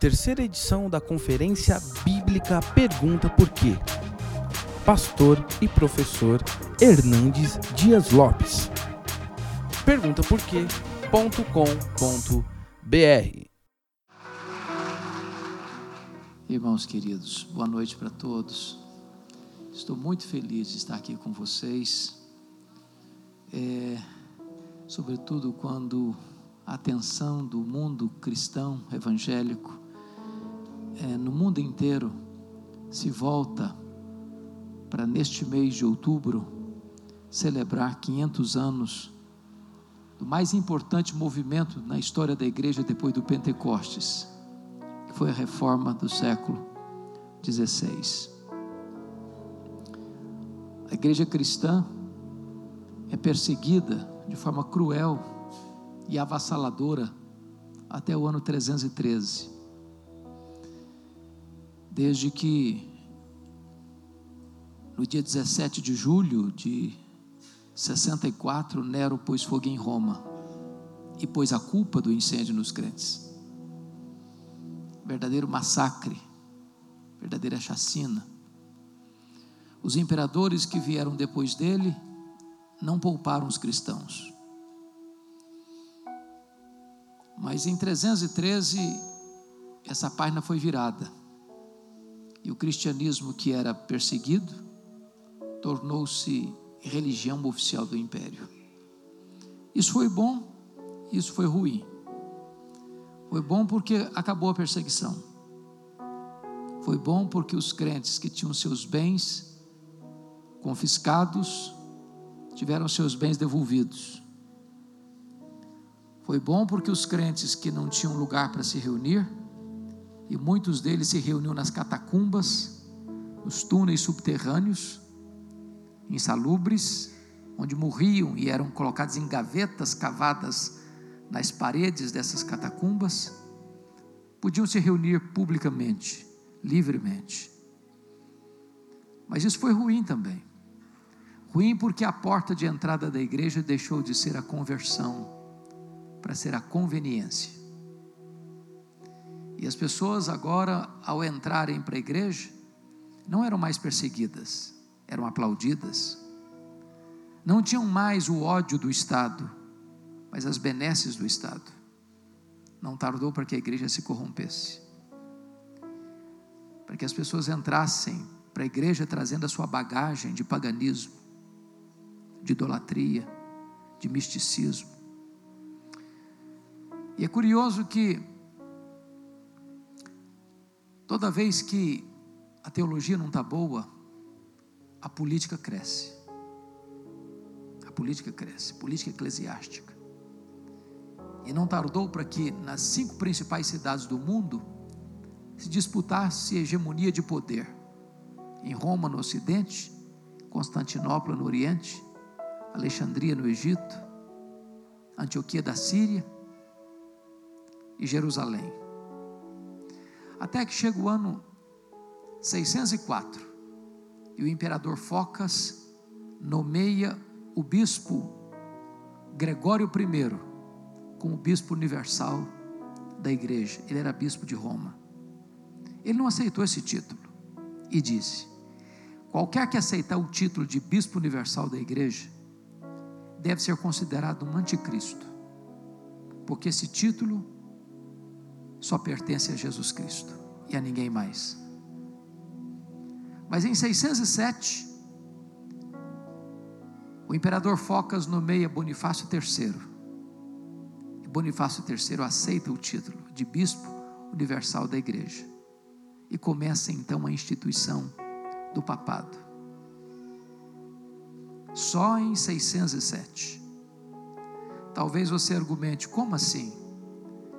terceira edição da Conferência Bíblica Pergunta Por Quê. Pastor e professor Hernandes Dias Lopes. Pergunta por Irmãos queridos, boa noite para todos. Estou muito feliz de estar aqui com vocês, é, sobretudo quando a atenção do mundo cristão evangélico é, no mundo inteiro se volta para neste mês de outubro celebrar 500 anos do mais importante movimento na história da igreja depois do Pentecostes, que foi a reforma do século 16. A igreja cristã é perseguida de forma cruel e avassaladora até o ano 313 desde que no dia 17 de julho de 64, Nero pôs fogo em Roma e pôs a culpa do incêndio nos crentes. Verdadeiro massacre, verdadeira chacina. Os imperadores que vieram depois dele não pouparam os cristãos. Mas em 313, essa página foi virada e o cristianismo, que era perseguido, tornou-se religião oficial do império. Isso foi bom, isso foi ruim. Foi bom porque acabou a perseguição. Foi bom porque os crentes que tinham seus bens confiscados tiveram seus bens devolvidos. Foi bom porque os crentes que não tinham lugar para se reunir e muitos deles se reuniam nas catacumbas, nos túneis subterrâneos, insalubres, onde morriam e eram colocados em gavetas cavadas nas paredes dessas catacumbas, podiam se reunir publicamente, livremente. Mas isso foi ruim também. Ruim porque a porta de entrada da igreja deixou de ser a conversão para ser a conveniência. E as pessoas agora, ao entrarem para a igreja, não eram mais perseguidas, eram aplaudidas. Não tinham mais o ódio do Estado, mas as benesses do Estado. Não tardou para que a igreja se corrompesse. Para que as pessoas entrassem para a igreja trazendo a sua bagagem de paganismo, de idolatria, de misticismo. E é curioso que Toda vez que a teologia não está boa, a política cresce. A política cresce, política eclesiástica. E não tardou para que nas cinco principais cidades do mundo se disputasse hegemonia de poder. Em Roma, no Ocidente, Constantinopla, no Oriente, Alexandria, no Egito, Antioquia da Síria e Jerusalém. Até que chega o ano 604 e o imperador Focas nomeia o bispo Gregório I como bispo universal da igreja. Ele era bispo de Roma. Ele não aceitou esse título e disse: qualquer que aceitar o título de bispo universal da igreja deve ser considerado um anticristo, porque esse título só pertence a Jesus Cristo e a ninguém mais. Mas em 607, o imperador Focas nomeia Bonifácio III. E Bonifácio III aceita o título de bispo universal da igreja. E começa então a instituição do papado. Só em 607. Talvez você argumente: como assim?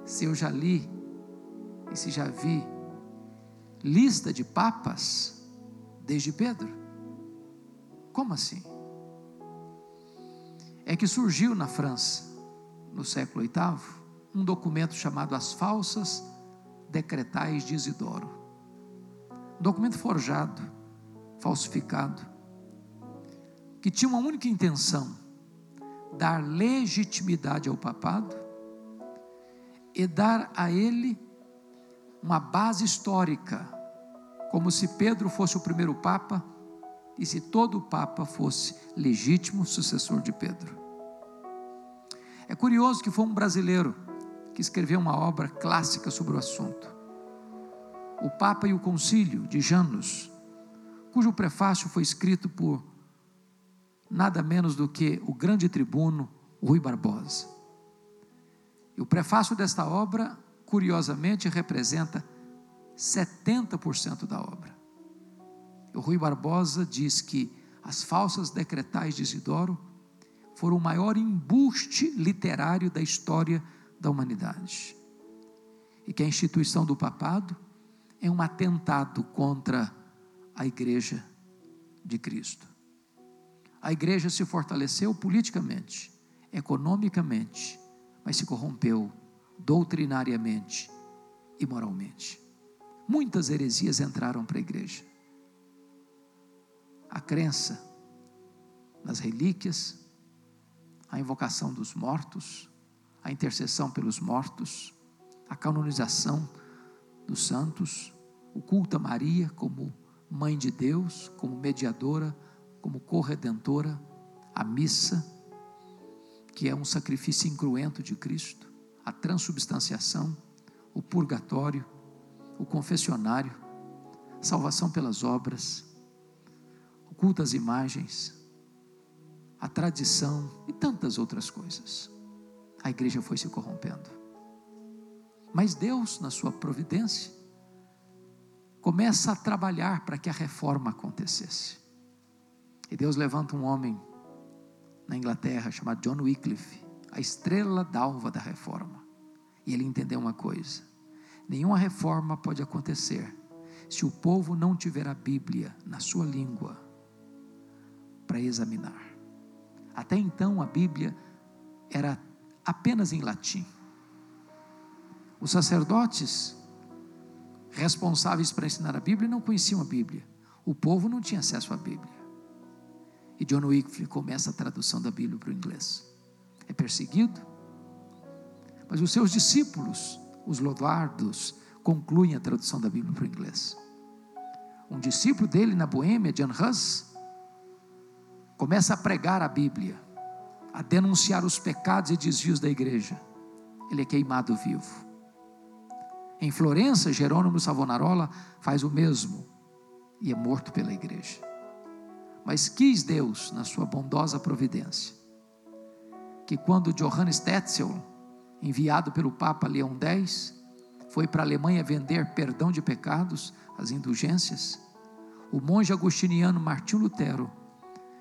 Se eu já li e se já vi lista de papas desde Pedro. Como assim? É que surgiu na França, no século VIII, um documento chamado As Falsas Decretais de Isidoro. Um documento forjado, falsificado, que tinha uma única intenção: dar legitimidade ao papado e dar a ele uma base histórica, como se Pedro fosse o primeiro papa e se todo papa fosse legítimo sucessor de Pedro. É curioso que foi um brasileiro que escreveu uma obra clássica sobre o assunto. O Papa e o Concílio de Janus, cujo prefácio foi escrito por nada menos do que o grande tribuno Rui Barbosa. E o prefácio desta obra, curiosamente, representa 70% da obra. O Rui Barbosa diz que as falsas decretais de Isidoro foram o maior embuste literário da história da humanidade. E que a instituição do papado é um atentado contra a igreja de Cristo. A igreja se fortaleceu politicamente, economicamente, mas se corrompeu doutrinariamente e moralmente. Muitas heresias entraram para a igreja. A crença nas relíquias, a invocação dos mortos, a intercessão pelos mortos, a canonização dos santos, o culto a Maria como mãe de Deus, como mediadora, como corredentora, a missa, que é um sacrifício incruento de Cristo, a transubstanciação, o purgatório, o confessionário, salvação pelas obras, o culto às imagens, a tradição e tantas outras coisas. A igreja foi se corrompendo. Mas Deus, na sua providência, começa a trabalhar para que a reforma acontecesse. E Deus levanta um homem na Inglaterra chamado John Wycliffe, a estrela d'alva da reforma. E ele entendeu uma coisa: nenhuma reforma pode acontecer se o povo não tiver a Bíblia na sua língua para examinar. Até então a Bíblia era apenas em latim. Os sacerdotes responsáveis para ensinar a Bíblia não conheciam a Bíblia. O povo não tinha acesso à Bíblia. E John Wycliffe começa a tradução da Bíblia para o inglês. É perseguido, mas os seus discípulos, os Lodardos, concluem a tradução da Bíblia para o inglês. Um discípulo dele na Boêmia, John Huss, começa a pregar a Bíblia, a denunciar os pecados e desvios da igreja. Ele é queimado vivo. Em Florença, Jerônimo Savonarola faz o mesmo e é morto pela igreja. Mas quis Deus, na sua bondosa providência, que quando Johannes Tetzel, enviado pelo Papa Leão X, foi para a Alemanha vender perdão de pecados, as indulgências, o monge agostiniano Martinho Lutero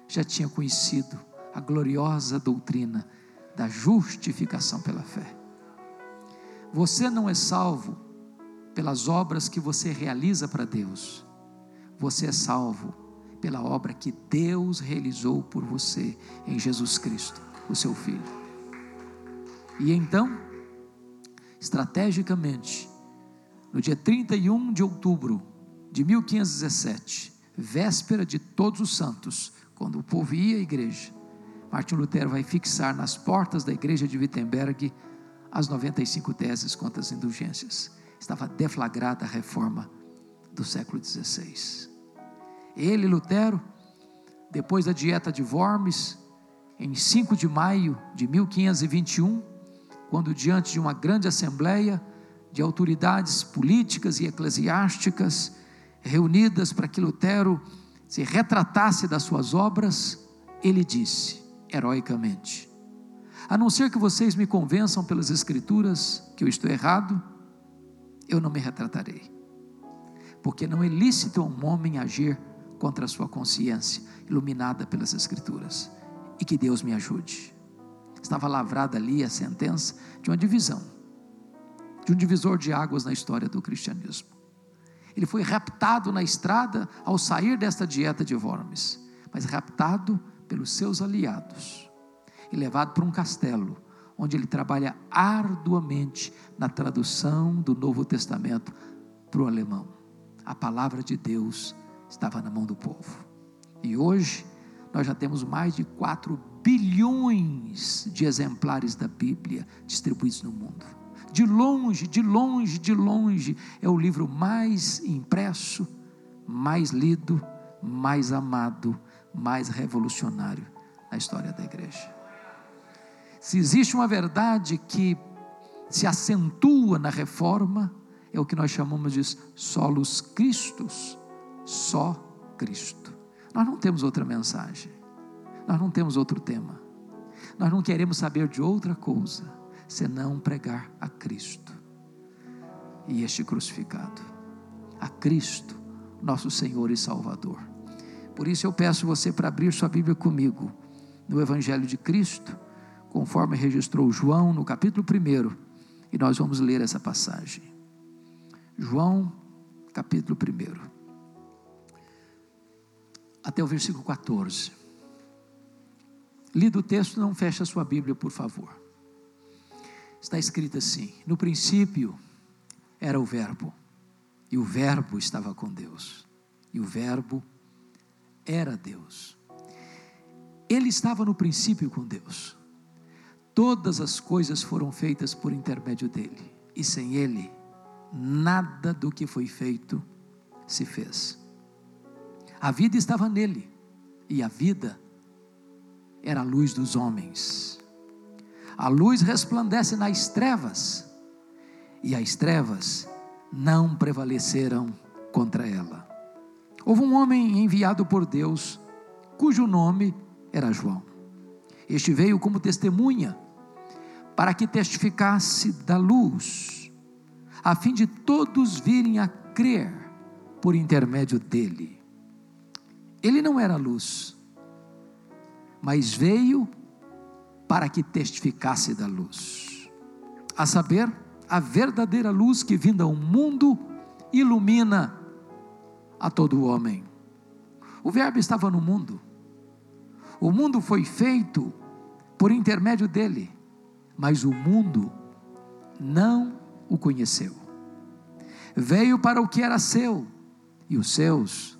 já tinha conhecido a gloriosa doutrina da justificação pela fé. Você não é salvo pelas obras que você realiza para Deus. Você é salvo pela obra que Deus realizou por você em Jesus Cristo, o seu Filho. E então, estrategicamente, no dia 31 de outubro de 1517, véspera de Todos os Santos, quando o povo ia à igreja, Martin Lutero vai fixar nas portas da igreja de Wittenberg as 95 teses contra as indulgências estava deflagrada a reforma do século XVI. Ele, Lutero, depois da dieta de Worms, em 5 de maio de 1521, quando diante de uma grande assembleia de autoridades políticas e eclesiásticas reunidas para que Lutero se retratasse das suas obras, ele disse, heroicamente: A não ser que vocês me convençam pelas Escrituras que eu estou errado, eu não me retratarei. Porque não é lícito a um homem agir contra a sua consciência, iluminada pelas Escrituras. E que Deus me ajude. Estava lavrada ali a sentença de uma divisão, de um divisor de águas na história do cristianismo. Ele foi raptado na estrada ao sair desta dieta de Worms, mas raptado pelos seus aliados e levado para um castelo onde ele trabalha arduamente na tradução do Novo Testamento para o alemão. A palavra de Deus estava na mão do povo. E hoje nós já temos mais de 4 bilhões de exemplares da Bíblia distribuídos no mundo. de longe, de longe, de longe, é o livro mais impresso, mais lido, mais amado, mais revolucionário na história da igreja. Se existe uma verdade que se acentua na reforma, é o que nós chamamos de solos Cristos, só Cristo. Nós não temos outra mensagem, nós não temos outro tema, nós não queremos saber de outra coisa senão pregar a Cristo. E este crucificado, a Cristo, nosso Senhor e Salvador. Por isso eu peço você para abrir sua Bíblia comigo no Evangelho de Cristo conforme registrou João no capítulo 1, e nós vamos ler essa passagem. João, capítulo 1, até o versículo 14. Lido o texto, não feche a sua Bíblia, por favor. Está escrito assim: No princípio era o Verbo, e o Verbo estava com Deus, e o Verbo era Deus. Ele estava no princípio com Deus. Todas as coisas foram feitas por intermédio dele, e sem ele, nada do que foi feito se fez. A vida estava nele, e a vida era a luz dos homens. A luz resplandece nas trevas, e as trevas não prevaleceram contra ela. Houve um homem enviado por Deus, cujo nome era João. Este veio como testemunha, para que testificasse da luz, a fim de todos virem a crer por intermédio dele. Ele não era luz, mas veio para que testificasse da luz, a saber, a verdadeira luz que vinda ao mundo ilumina a todo homem. O Verbo estava no mundo, o mundo foi feito por intermédio dele, mas o mundo não o conheceu. Veio para o que era seu, e os seus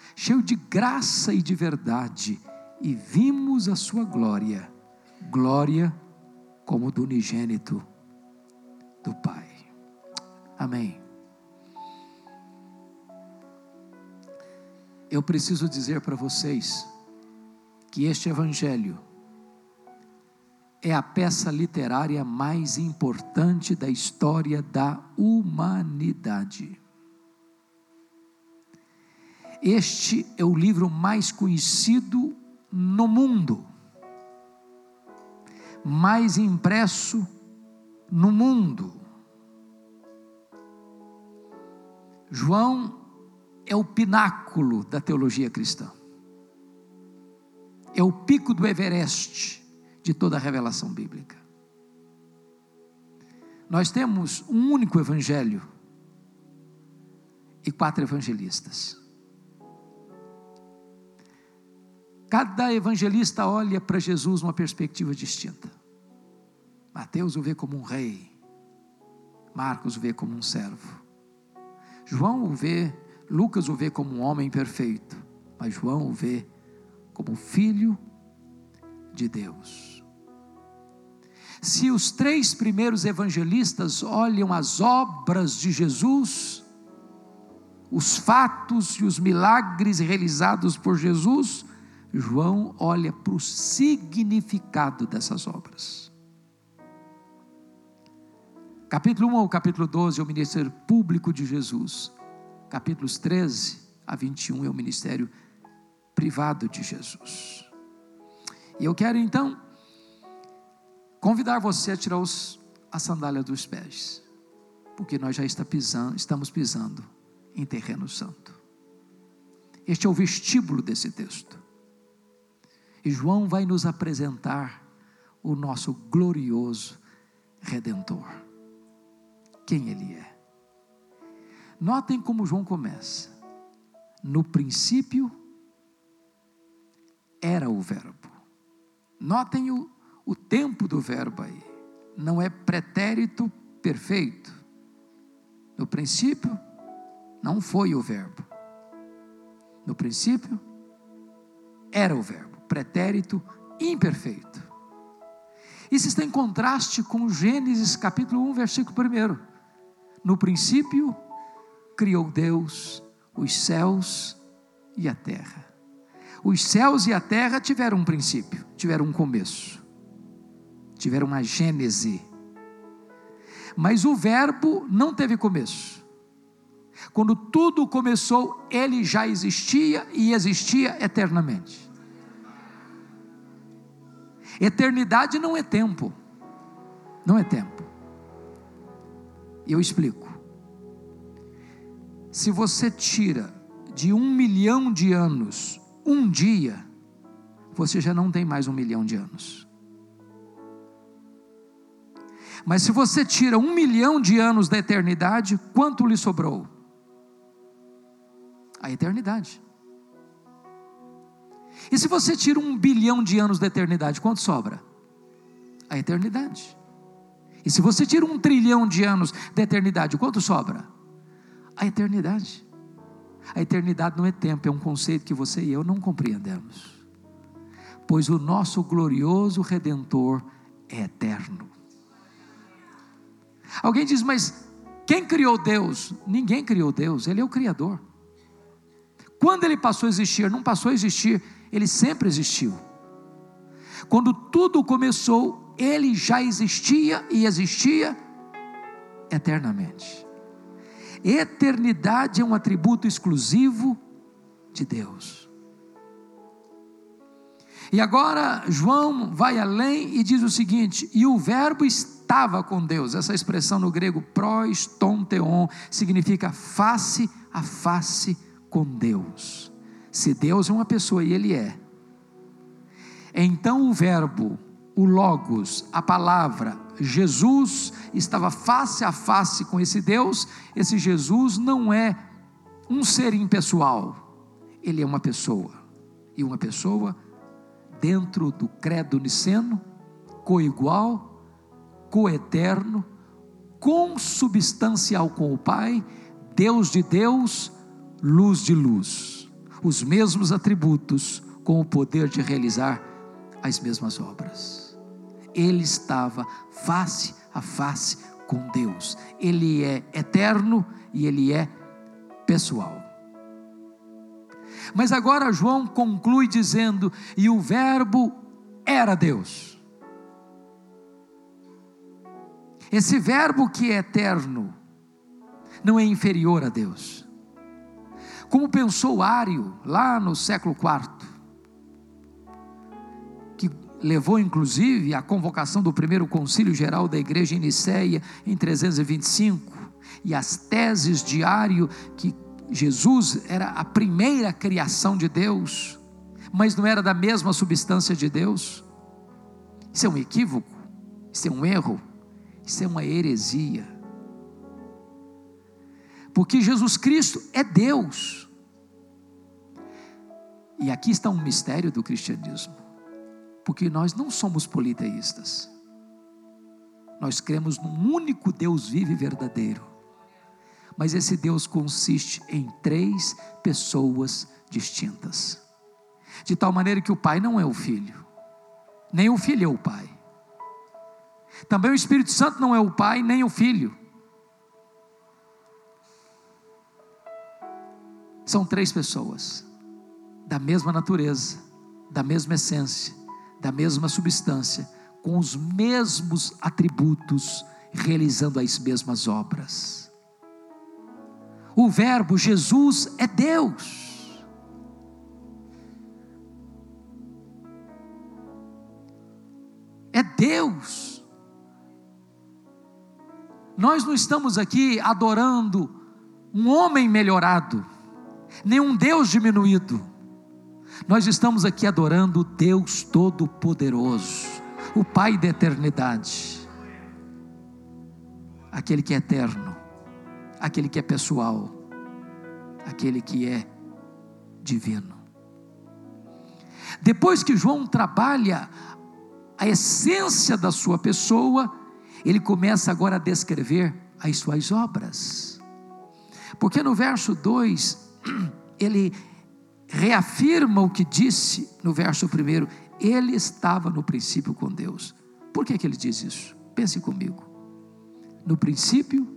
cheio de graça e de verdade, e vimos a sua glória, glória como do unigênito do Pai. Amém. Eu preciso dizer para vocês que este Evangelho é a peça literária mais importante da história da humanidade. Este é o livro mais conhecido no mundo, mais impresso no mundo. João é o pináculo da teologia cristã, é o pico do Everest de toda a revelação bíblica. Nós temos um único evangelho e quatro evangelistas. Cada evangelista olha para Jesus numa perspectiva distinta. Mateus o vê como um rei, Marcos o vê como um servo, João o vê, Lucas o vê como um homem perfeito, mas João o vê como filho de Deus. Se os três primeiros evangelistas olham as obras de Jesus, os fatos e os milagres realizados por Jesus, João olha para o significado dessas obras. Capítulo 1 ao capítulo 12 é o ministério público de Jesus. Capítulos 13 a 21 é o ministério privado de Jesus. E eu quero então convidar você a tirar os, a sandália dos pés, porque nós já está pisando, estamos pisando em terreno santo. Este é o vestíbulo desse texto. E João vai nos apresentar o nosso glorioso Redentor. quem Ele é. Notem como João começa. No princípio era o Verbo. Notem o, o tempo do verbo aí. Não é pretérito perfeito. No princípio, não foi o verbo. No princípio, era o verbo. Pretérito imperfeito. Isso está em contraste com Gênesis capítulo 1, versículo 1. No princípio, criou Deus os céus e a terra. Os céus e a terra tiveram um princípio, tiveram um começo, tiveram uma gênese. Mas o Verbo não teve começo. Quando tudo começou, ele já existia e existia eternamente. Eternidade não é tempo, não é tempo. Eu explico. Se você tira de um milhão de anos um dia, você já não tem mais um milhão de anos. Mas se você tira um milhão de anos da eternidade, quanto lhe sobrou? A eternidade. E se você tira um bilhão de anos da eternidade, quanto sobra? A eternidade. E se você tira um trilhão de anos da eternidade, quanto sobra? A eternidade. A eternidade não é tempo, é um conceito que você e eu não compreendemos. Pois o nosso glorioso redentor é eterno. Alguém diz, mas quem criou Deus? Ninguém criou Deus, Ele é o Criador. Quando Ele passou a existir, não passou a existir, Ele sempre existiu. Quando tudo começou, Ele já existia e existia eternamente. Eternidade é um atributo exclusivo de Deus. E agora João vai além e diz o seguinte: e o Verbo estava com Deus. Essa expressão no grego pros ton theon significa face a face com Deus. Se Deus é uma pessoa e Ele é, então o Verbo, o Logos, a palavra, Jesus estava face a face com esse Deus, esse Jesus não é um ser impessoal, ele é uma pessoa, e uma pessoa dentro do credo niceno, coigual, coeterno, consubstancial com o Pai, Deus de Deus, luz de luz, os mesmos atributos, com o poder de realizar as mesmas obras ele estava face a face com Deus. Ele é eterno e ele é pessoal. Mas agora João conclui dizendo: e o Verbo era Deus. Esse Verbo que é eterno não é inferior a Deus. Como pensou Ário lá no século IV, levou inclusive à convocação do primeiro concílio geral da igreja em Nicéia em 325 e as teses de Ário que Jesus era a primeira criação de Deus, mas não era da mesma substância de Deus. Isso é um equívoco, isso é um erro, isso é uma heresia. Porque Jesus Cristo é Deus. E aqui está um mistério do cristianismo porque nós não somos politeístas. Nós cremos num único Deus vivo e verdadeiro. Mas esse Deus consiste em três pessoas distintas. De tal maneira que o Pai não é o Filho, nem o Filho é o Pai. Também o Espírito Santo não é o Pai, nem o Filho. São três pessoas, da mesma natureza, da mesma essência, da mesma substância, com os mesmos atributos, realizando as mesmas obras. O Verbo Jesus é Deus. É Deus. Nós não estamos aqui adorando um homem melhorado, nem um Deus diminuído. Nós estamos aqui adorando Deus Todo-Poderoso, o Pai da eternidade. aquele que é eterno, aquele que é pessoal, aquele que é divino. Depois que João trabalha a essência da sua pessoa, ele começa agora a descrever as suas obras. Porque no verso 2, ele reafirma o que disse no verso 1, ele estava no princípio com Deus. Por que, que ele diz isso? Pense comigo. No princípio,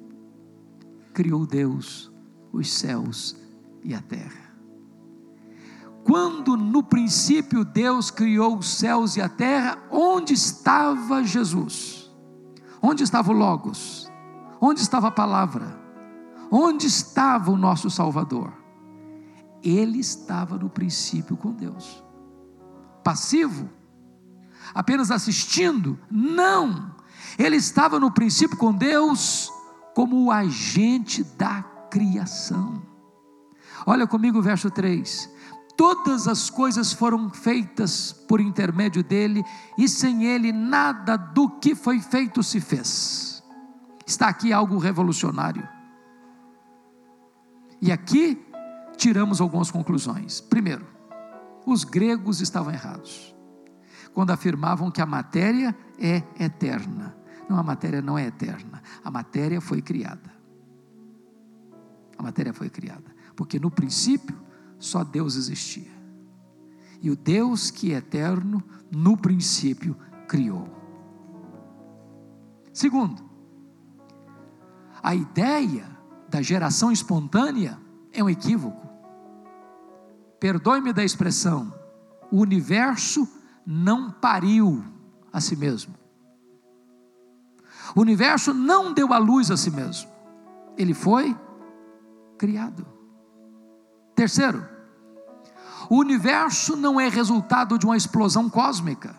criou Deus os céus e a terra. Quando no princípio Deus criou os céus e a terra, onde estava Jesus? Onde estava o Logos? Onde estava a palavra? Onde estava o nosso Salvador? Ele estava no princípio com Deus. Passivo? Apenas assistindo? Não. Ele estava no princípio com Deus como o agente da criação. Olha comigo o verso 3 todas as coisas foram feitas por intermédio dele, e sem ele nada do que foi feito se fez. Está aqui algo revolucionário. E aqui tiramos algumas conclusões. Primeiro, os gregos estavam errados quando afirmavam que a matéria é eterna. Não, a matéria não é eterna. A matéria foi criada. A matéria foi criada. Porque no princípio só Deus existia. E o Deus que é eterno, no princípio, criou. Segundo, a ideia da geração espontânea é um equívoco. Perdoe-me da expressão, o universo não pariu a si mesmo. O universo não deu a luz a si mesmo. Ele foi criado. Terceiro, o universo não é resultado de uma explosão cósmica,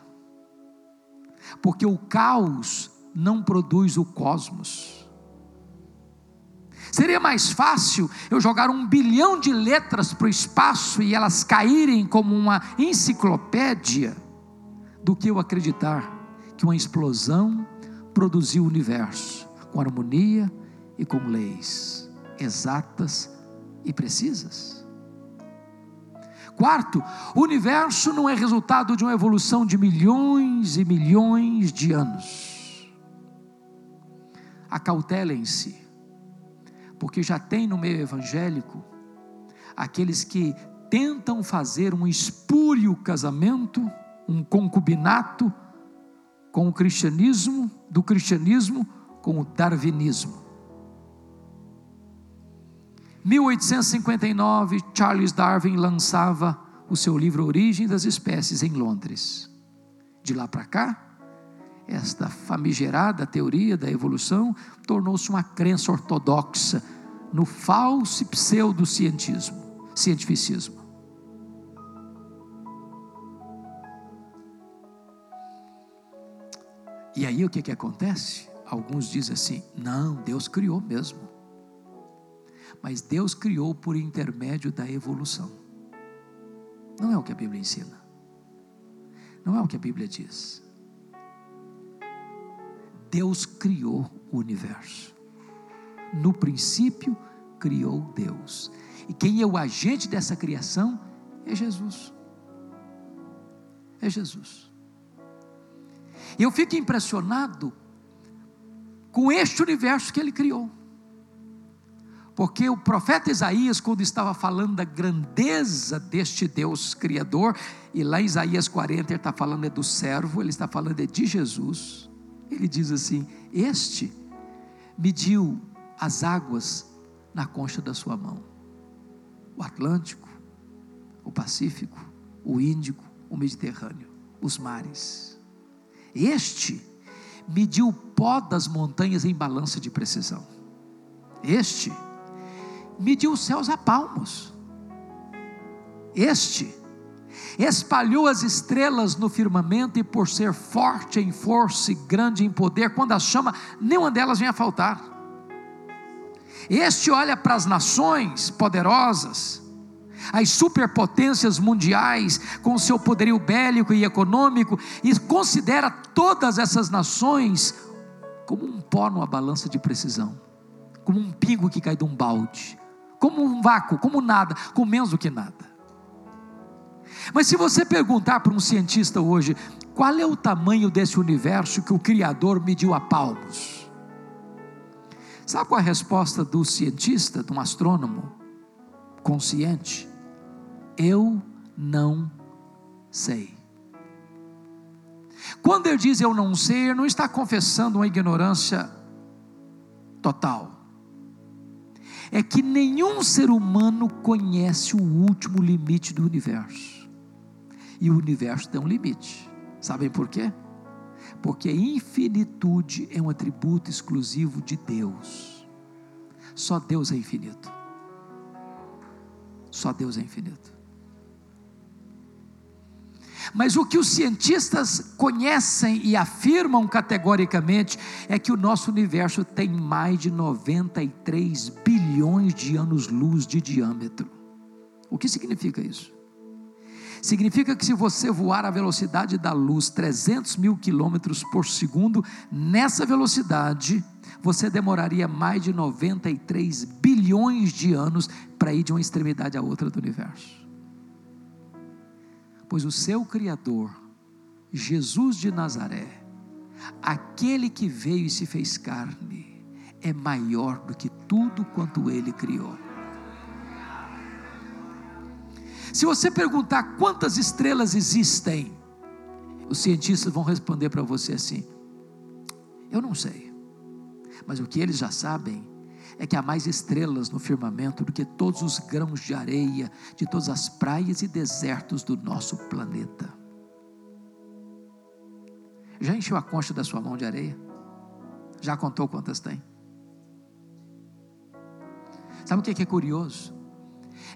porque o caos não produz o cosmos. Seria mais fácil eu jogar um bilhão de letras para o espaço e elas caírem como uma enciclopédia, do que eu acreditar que uma explosão produziu o universo com harmonia e com leis exatas e precisas. Quarto, o universo não é resultado de uma evolução de milhões e milhões de anos. Acautelem-se, porque já tem no meio evangélico aqueles que tentam fazer um espúrio casamento, um concubinato com o cristianismo, do cristianismo com o darwinismo. 1859, Charles Darwin lançava o seu livro Origem das Espécies em Londres. De lá para cá, esta famigerada teoria da evolução tornou-se uma crença ortodoxa no falso pseudocientismo, cientificismo. E aí o que, que acontece? Alguns dizem assim: não, Deus criou mesmo mas Deus criou por intermédio da evolução. Não é o que a Bíblia ensina. Não é o que a Bíblia diz. Deus criou o universo. No princípio, criou Deus. E quem é o agente dessa criação é Jesus. É Jesus. Eu fico impressionado com este universo que ele criou. Porque o profeta Isaías, quando estava falando da grandeza deste Deus Criador, e lá em Isaías 40 ele está falando é do servo, ele está falando é de Jesus. Ele diz assim: Este mediu as águas na concha da sua mão. O Atlântico, o Pacífico, o Índico, o Mediterrâneo, os mares. Este mediu o pó das montanhas em balança de precisão. Este mediu os céus a palmos. Este espalhou as estrelas no firmamento e por ser forte em força e grande em poder, quando as chama, nenhuma delas vem a faltar. Este olha para as nações poderosas, as superpotências mundiais, com seu poderio bélico e econômico, e considera todas essas nações como um pó numa balança de precisão, como um pingo que cai de um balde, como um vácuo, como nada, com menos do que nada. Mas se você perguntar para um cientista hoje, qual é o tamanho desse universo que o Criador mediu a palmos? Sabe qual é a resposta do cientista, de um astrônomo consciente? Eu não sei. Quando ele diz eu não sei, ele não está confessando uma ignorância total. É que nenhum ser humano conhece o último limite do universo. E o universo tem um limite. Sabem por quê? Porque infinitude é um atributo exclusivo de Deus. Só Deus é infinito. Só Deus é infinito. Mas o que os cientistas conhecem e afirmam categoricamente é que o nosso universo tem mais de 93 bilhões de anos-luz de diâmetro. O que significa isso? Significa que se você voar à velocidade da luz, 300 mil quilômetros por segundo, nessa velocidade, você demoraria mais de 93 bilhões de anos para ir de uma extremidade à outra do universo pois o seu Criador, Jesus de Nazaré, aquele que veio e se fez carne, é maior do que tudo quanto ele criou. Se você perguntar quantas estrelas existem, os cientistas vão responder para você assim: Eu não sei. Mas o que eles já sabem é que há mais estrelas no firmamento do que todos os grãos de areia de todas as praias e desertos do nosso planeta. Já encheu a concha da sua mão de areia? Já contou quantas tem? Sabe o que é curioso?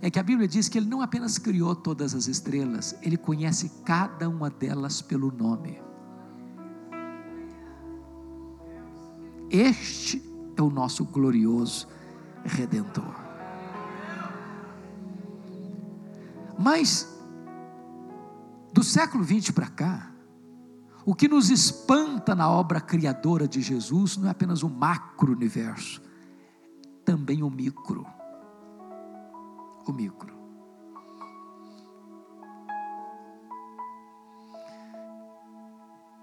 É que a Bíblia diz que Ele não apenas criou todas as estrelas, Ele conhece cada uma delas pelo nome. Este é o nosso glorioso redentor. Mas, do século 20 para cá, o que nos espanta na obra criadora de Jesus não é apenas o macro-universo, também o micro. O micro.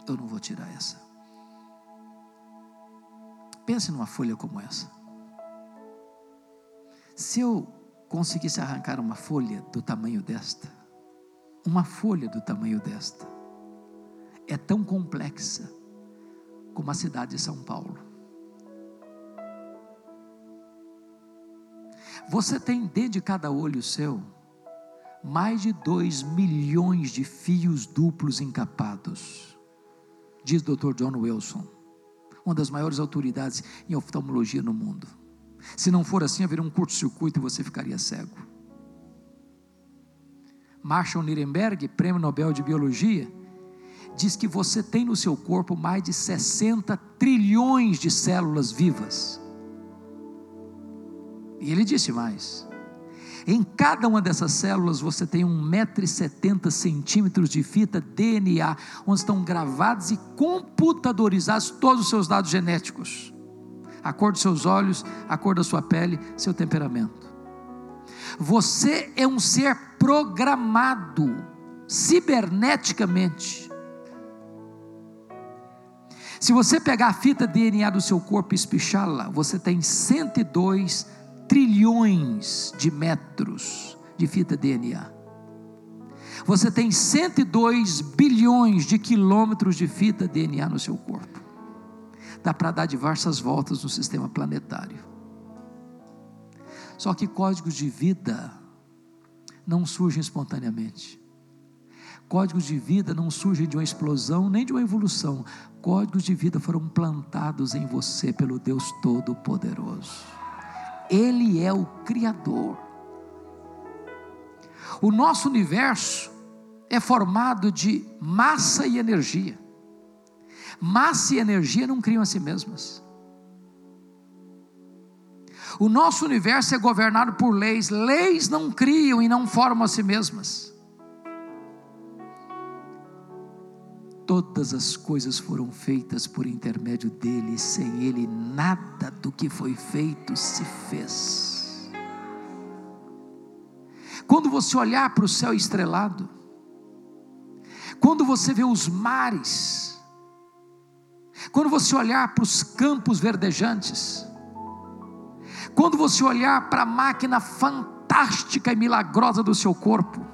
Eu não vou tirar essa. Pense numa folha como essa. Se eu conseguisse arrancar uma folha do tamanho desta, uma folha do tamanho desta, é tão complexa como a cidade de São Paulo. Você tem dentro de cada olho seu mais de dois milhões de fios duplos encapados, diz Dr. John Wilson uma das maiores autoridades em oftalmologia no mundo. Se não for assim, haveria um curto-circuito e você ficaria cego. Marshall Nirenberg, prêmio Nobel de Biologia, diz que você tem no seu corpo mais de 60 trilhões de células vivas. E ele disse mais: em cada uma dessas células você tem 1,70m de fita DNA, onde estão gravados e computadorizados todos os seus dados genéticos. A cor dos seus olhos, a cor da sua pele, seu temperamento. Você é um ser programado ciberneticamente. Se você pegar a fita DNA do seu corpo e espichá-la, você tem 102 trilhões de metros de fita DNA. Você tem 102 bilhões de quilômetros de fita DNA no seu corpo. Dá para dar diversas voltas no sistema planetário. Só que códigos de vida não surgem espontaneamente. Códigos de vida não surgem de uma explosão nem de uma evolução. Códigos de vida foram plantados em você pelo Deus Todo-Poderoso. Ele é o Criador. O nosso universo é formado de massa e energia. Massa e energia não criam a si mesmas. O nosso universo é governado por leis, leis não criam e não formam a si mesmas. Todas as coisas foram feitas por intermédio dele, e sem ele nada do que foi feito se fez. Quando você olhar para o céu estrelado, quando você vê os mares, quando você olhar para os campos verdejantes, quando você olhar para a máquina fantástica e milagrosa do seu corpo,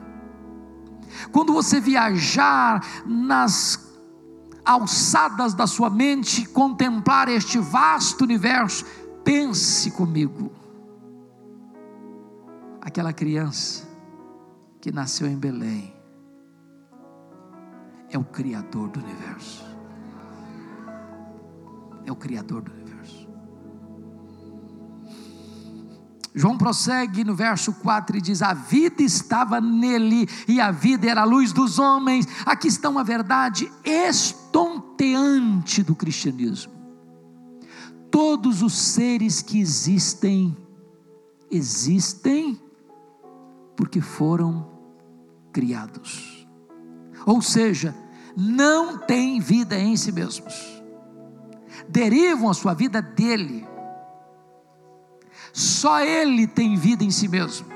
quando você viajar nas alçadas da sua mente, contemplar este vasto universo, pense comigo. Aquela criança que nasceu em Belém é o Criador do universo. É o Criador do universo. João prossegue no verso 4 e diz: A vida estava nele, e a vida era a luz dos homens. Aqui está uma verdade estonteante do cristianismo. Todos os seres que existem, existem porque foram criados. Ou seja, não têm vida em si mesmos, derivam a sua vida dele só Ele tem vida em si mesmo.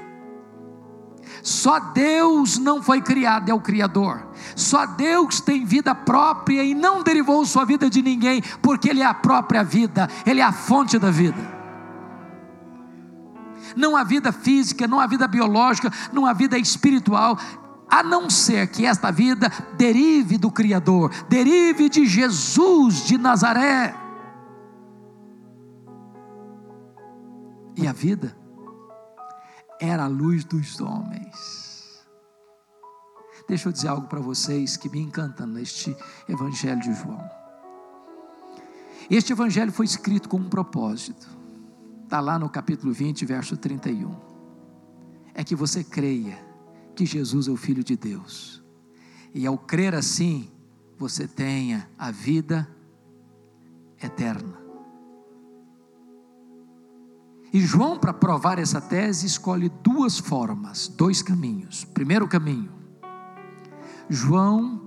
Só Deus não foi criado, é o Criador. Só Deus tem vida própria e não derivou sua vida de ninguém, porque Ele é a própria vida, Ele é a fonte da vida. Não há vida física, não há vida biológica, não há vida espiritual, a não ser que esta vida derive do Criador, derive de Jesus de Nazaré. E a vida era a luz dos homens. Deixa eu dizer algo para vocês que me encanta neste Evangelho de João. Este Evangelho foi escrito com um propósito. Está lá no capítulo 20, verso 31. É que você creia que Jesus é o Filho de Deus. E ao crer assim, você tenha a vida eterna. E João, para provar essa tese, escolhe duas formas, dois caminhos. Primeiro caminho, João,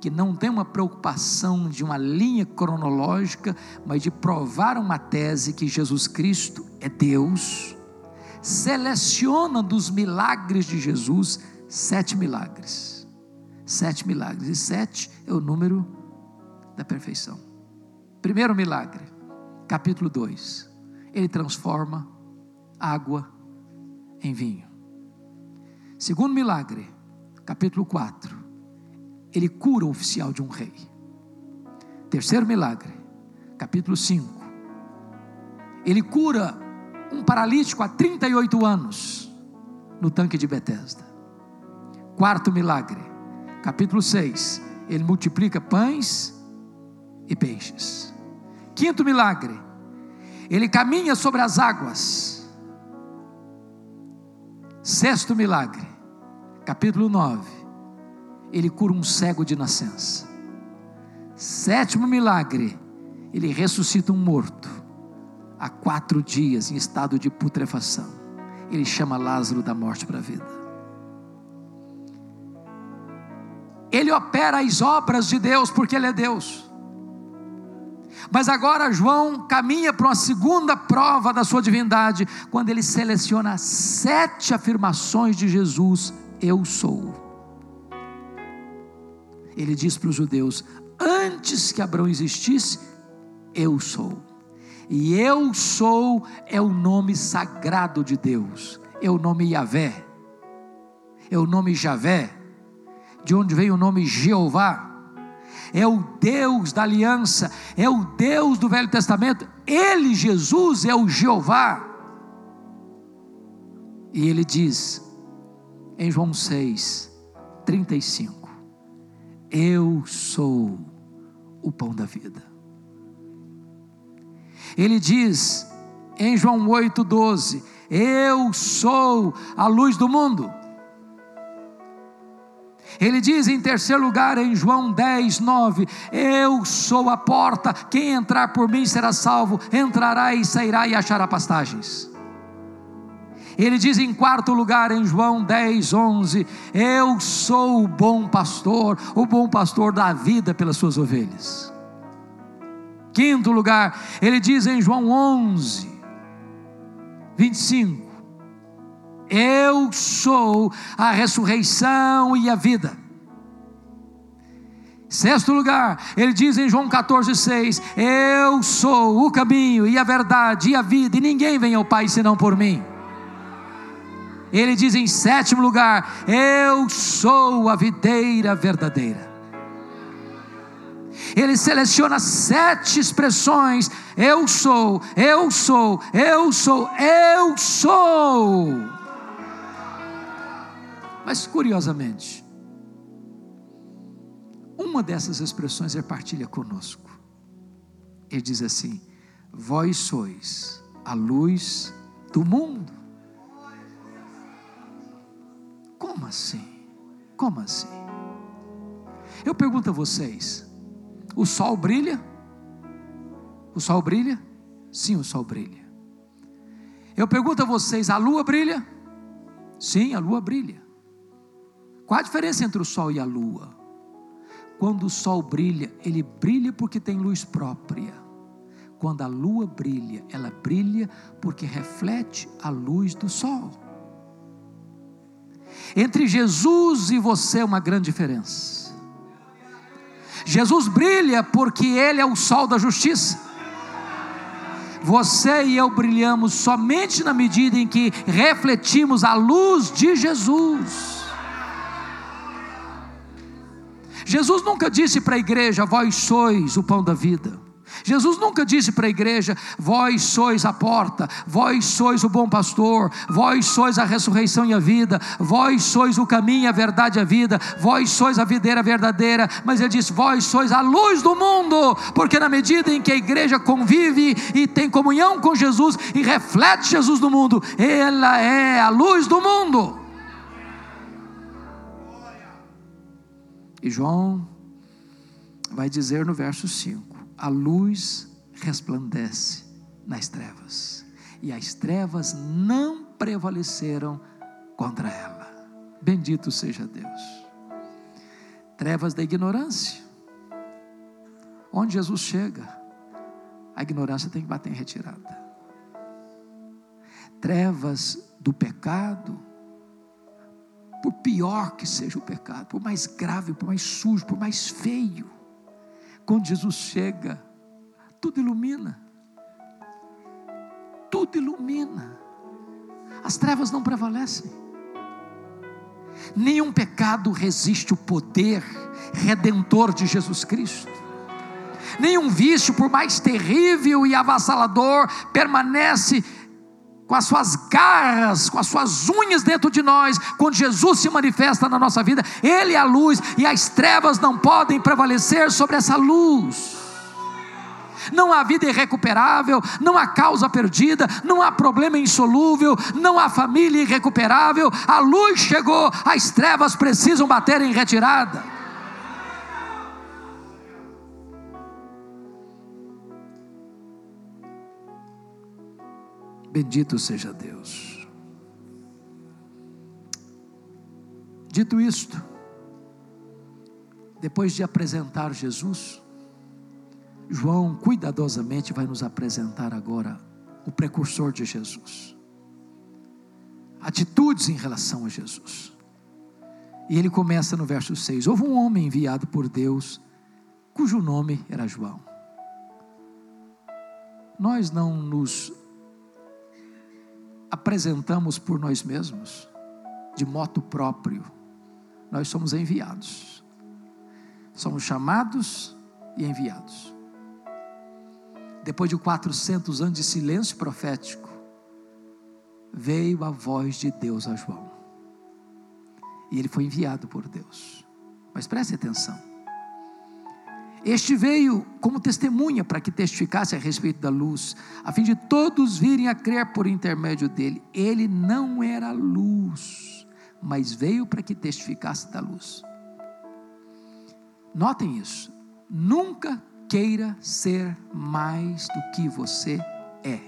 que não tem uma preocupação de uma linha cronológica, mas de provar uma tese que Jesus Cristo é Deus, seleciona dos milagres de Jesus sete milagres. Sete milagres. E sete é o número da perfeição. Primeiro milagre, capítulo 2 ele transforma água em vinho. Segundo milagre, capítulo 4, ele cura o oficial de um rei. Terceiro milagre, capítulo 5, ele cura um paralítico há 38 anos no tanque de Betesda. Quarto milagre, capítulo 6, ele multiplica pães e peixes. Quinto milagre, ele caminha sobre as águas. Sexto milagre, capítulo 9. Ele cura um cego de nascença. Sétimo milagre, ele ressuscita um morto há quatro dias em estado de putrefação. Ele chama Lázaro da morte para a vida. Ele opera as obras de Deus porque Ele é Deus. Mas agora João caminha para uma segunda prova da sua divindade, quando ele seleciona sete afirmações de Jesus: Eu sou. Ele diz para os judeus: Antes que Abraão existisse, eu sou. E eu sou é o nome sagrado de Deus, é o nome Yahvé, é o nome Javé, de onde vem o nome Jeová é o Deus da aliança, é o Deus do Velho Testamento, Ele, Jesus, é o Jeová. E ele diz, em João 6, 35: Eu sou o pão da vida. Ele diz, em João 8, 12: Eu sou a luz do mundo. Ele diz em terceiro lugar, em João 10, 9: Eu sou a porta, quem entrar por mim será salvo, entrará e sairá e achará pastagens. Ele diz em quarto lugar, em João 10, 11: Eu sou o bom pastor, o bom pastor dá vida pelas suas ovelhas. Quinto lugar, ele diz em João 11, 25: Eu sou a ressurreição e a vida. Sexto lugar, ele diz em João 14,6: Eu sou o caminho e a verdade e a vida, e ninguém vem ao Pai senão por mim. Ele diz em sétimo lugar: Eu sou a videira verdadeira. Ele seleciona sete expressões: Eu sou, eu sou, eu sou, eu sou. Mas curiosamente, uma dessas expressões ele partilha conosco. Ele diz assim: Vós sois a luz do mundo. Como assim? Como assim? Eu pergunto a vocês: o sol brilha? O sol brilha? Sim, o sol brilha. Eu pergunto a vocês: a lua brilha? Sim, a lua brilha. Qual a diferença entre o sol e a lua? Quando o sol brilha, ele brilha porque tem luz própria. Quando a lua brilha, ela brilha porque reflete a luz do sol. Entre Jesus e você é uma grande diferença. Jesus brilha porque Ele é o sol da justiça. Você e eu brilhamos somente na medida em que refletimos a luz de Jesus. Jesus nunca disse para a igreja: Vós sois o pão da vida. Jesus nunca disse para a igreja: Vós sois a porta, vós sois o bom pastor, vós sois a ressurreição e a vida, vós sois o caminho, a verdade e a vida, vós sois a videira verdadeira. Mas ele disse: Vós sois a luz do mundo, porque na medida em que a igreja convive e tem comunhão com Jesus e reflete Jesus no mundo, ela é a luz do mundo. E João vai dizer no verso 5: A luz resplandece nas trevas, e as trevas não prevaleceram contra ela. Bendito seja Deus. Trevas da ignorância. Onde Jesus chega, a ignorância tem que bater em retirada. Trevas do pecado, por pior que seja o pecado, por mais grave, por mais sujo, por mais feio, quando Jesus chega, tudo ilumina. Tudo ilumina. As trevas não prevalecem. Nenhum pecado resiste o poder redentor de Jesus Cristo. Nenhum vício, por mais terrível e avassalador, permanece com as suas garras, com as suas unhas dentro de nós, quando Jesus se manifesta na nossa vida, Ele é a luz e as trevas não podem prevalecer sobre essa luz. Não há vida irrecuperável, não há causa perdida, não há problema insolúvel, não há família irrecuperável. A luz chegou, as trevas precisam bater em retirada. Bendito seja Deus. Dito isto, depois de apresentar Jesus, João cuidadosamente vai nos apresentar agora o precursor de Jesus. Atitudes em relação a Jesus. E ele começa no verso 6: Houve um homem enviado por Deus, cujo nome era João. Nós não nos apresentamos por nós mesmos, de moto próprio, nós somos enviados. Somos chamados e enviados. Depois de 400 anos de silêncio profético, veio a voz de Deus a João. E ele foi enviado por Deus. Mas preste atenção. Este veio como testemunha para que testificasse a respeito da luz, a fim de todos virem a crer por intermédio dele. Ele não era luz, mas veio para que testificasse da luz. Notem isso. Nunca queira ser mais do que você é.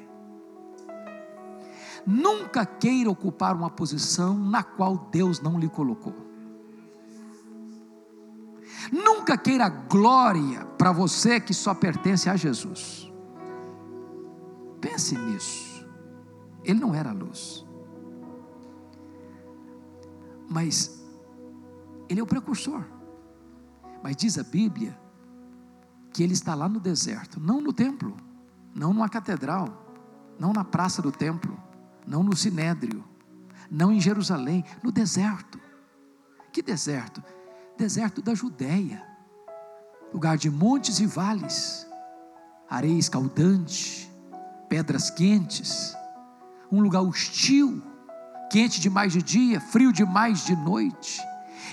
Nunca queira ocupar uma posição na qual Deus não lhe colocou. Nunca queira glória para você que só pertence a Jesus. Pense nisso. Ele não era luz. Mas ele é o precursor. Mas diz a Bíblia que ele está lá no deserto, não no templo, não numa catedral, não na praça do templo, não no sinédrio, não em Jerusalém, no deserto. Que deserto? Deserto da Judéia, lugar de montes e vales, areia escaldante, pedras quentes, um lugar hostil, quente demais de dia, frio demais de noite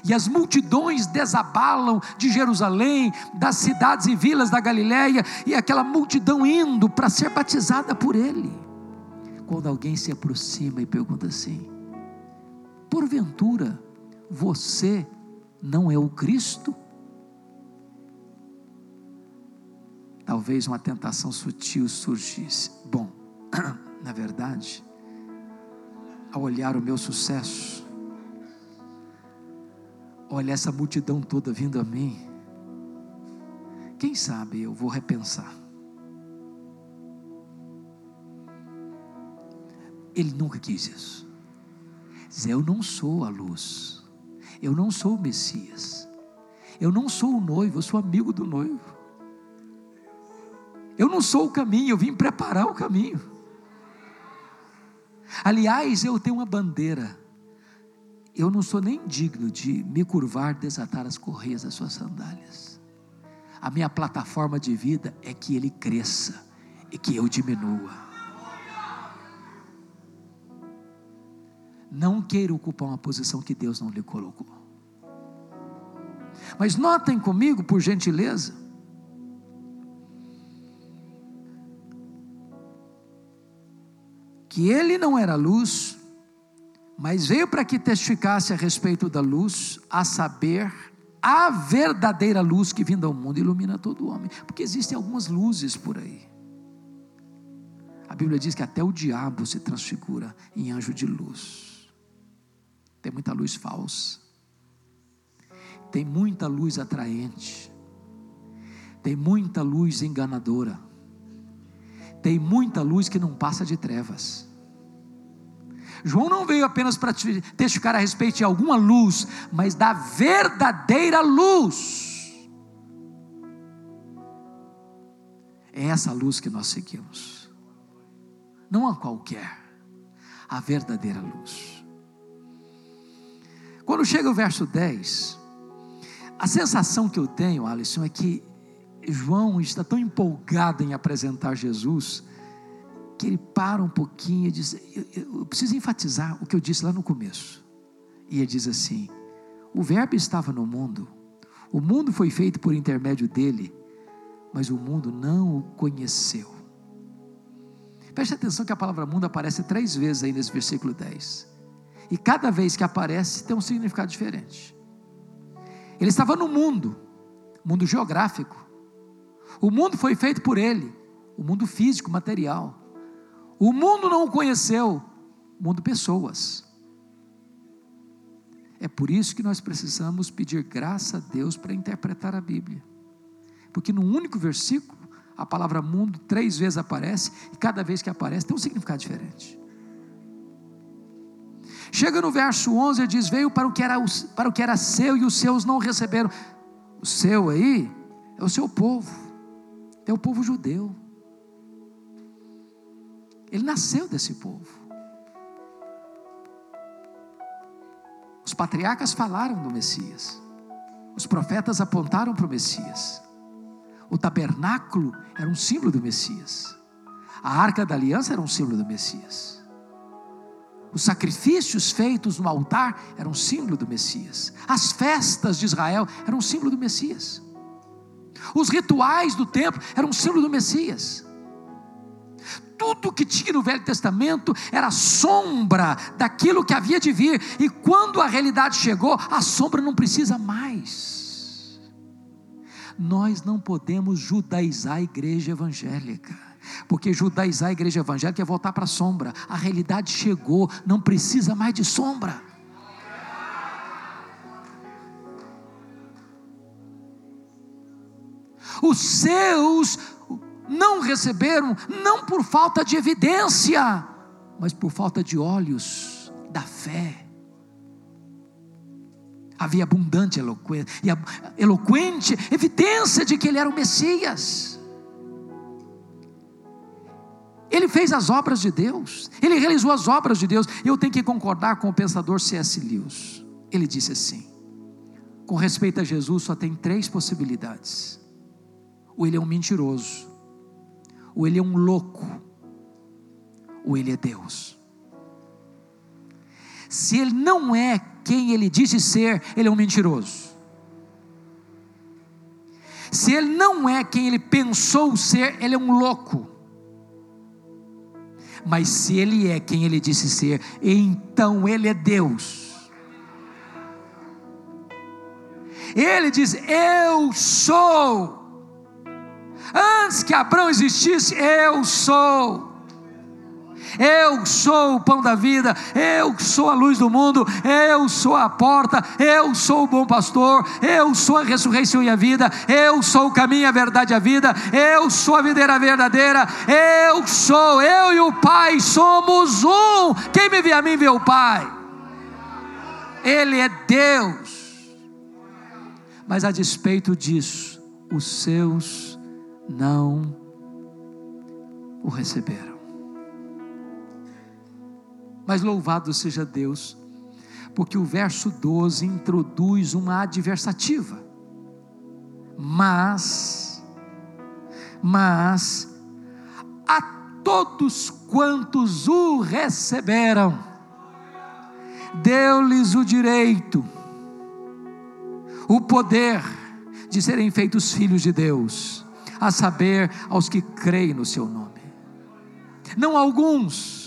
e as multidões desabalam de Jerusalém, das cidades e vilas da Galiléia, e aquela multidão indo para ser batizada por ele. Quando alguém se aproxima e pergunta assim: Porventura, você não é o Cristo? Talvez uma tentação sutil surgisse. Bom, na verdade, ao olhar o meu sucesso, olha essa multidão toda vindo a mim, quem sabe eu vou repensar. Ele nunca quis isso. Diz, eu não sou a luz, eu não sou o Messias, eu não sou o noivo, eu sou amigo do noivo. Eu não sou o caminho, eu vim preparar o caminho. Aliás, eu tenho uma bandeira eu não sou nem digno de me curvar, desatar as correias das suas sandálias. A minha plataforma de vida é que ele cresça e que eu diminua. Não queira ocupar uma posição que Deus não lhe colocou. Mas notem comigo, por gentileza, que ele não era luz, mas veio para que testificasse a respeito da luz, a saber, a verdadeira luz que vinda ao mundo ilumina todo homem, porque existem algumas luzes por aí. A Bíblia diz que até o diabo se transfigura em anjo de luz. Tem muita luz falsa. Tem muita luz atraente. Tem muita luz enganadora. Tem muita luz que não passa de trevas. João não veio apenas para testificar a respeito de alguma luz, mas da verdadeira luz. É essa luz que nós seguimos, não a qualquer, a verdadeira luz. Quando chega o verso 10, a sensação que eu tenho, Alisson, é que João está tão empolgado em apresentar Jesus que ele para um pouquinho e diz: eu, eu preciso enfatizar o que eu disse lá no começo. E ele diz assim: O Verbo estava no mundo, o mundo foi feito por intermédio dele, mas o mundo não o conheceu. Preste atenção que a palavra mundo aparece três vezes aí nesse versículo 10. E cada vez que aparece tem um significado diferente. Ele estava no mundo, mundo geográfico. O mundo foi feito por ele, o mundo físico, material. O mundo não o conheceu, o mundo pessoas. É por isso que nós precisamos pedir graça a Deus para interpretar a Bíblia. Porque no único versículo, a palavra mundo três vezes aparece, e cada vez que aparece tem um significado diferente. Chega no verso 11, ele diz: Veio para o que era, para o que era seu e os seus não receberam. O seu aí é o seu povo, é o povo judeu. Ele nasceu desse povo. Os patriarcas falaram do Messias. Os profetas apontaram para o Messias. O tabernáculo era um símbolo do Messias. A arca da aliança era um símbolo do Messias. Os sacrifícios feitos no altar eram símbolo do Messias. As festas de Israel eram símbolo do Messias. Os rituais do templo eram símbolo do Messias tudo que tinha no Velho Testamento era sombra daquilo que havia de vir, e quando a realidade chegou, a sombra não precisa mais. Nós não podemos judaizar a igreja evangélica, Porque judaizar a igreja evangélica é voltar para a sombra. A realidade chegou, não precisa mais de sombra. Os seus não receberam, não por falta de evidência, mas por falta de olhos da fé. Havia abundante eloquência, eloquente evidência de que ele era o Messias. Ele fez as obras de Deus, ele realizou as obras de Deus. Eu tenho que concordar com o pensador C.S. Lewis. Ele disse assim: com respeito a Jesus, só tem três possibilidades: ou ele é um mentiroso, ou ele é um louco, ou ele é Deus. Se ele não é quem ele disse ser, ele é um mentiroso. Se ele não é quem ele pensou ser, ele é um louco. Mas se ele é quem ele disse ser, então ele é Deus. Ele diz: Eu sou. Antes que Abraão existisse, eu sou. Eu sou o pão da vida, eu sou a luz do mundo, eu sou a porta, eu sou o bom pastor, eu sou a ressurreição e a vida, eu sou o caminho, a verdade e a vida, eu sou a videira verdadeira, eu sou, eu e o Pai somos um. Quem me vê a mim vê o Pai. Ele é Deus. Mas a despeito disso, os seus não o receberam. Mas louvado seja Deus, porque o verso 12 introduz uma adversativa. Mas, mas, a todos quantos o receberam, deu-lhes o direito, o poder de serem feitos filhos de Deus, a saber, aos que creem no seu nome. Não alguns,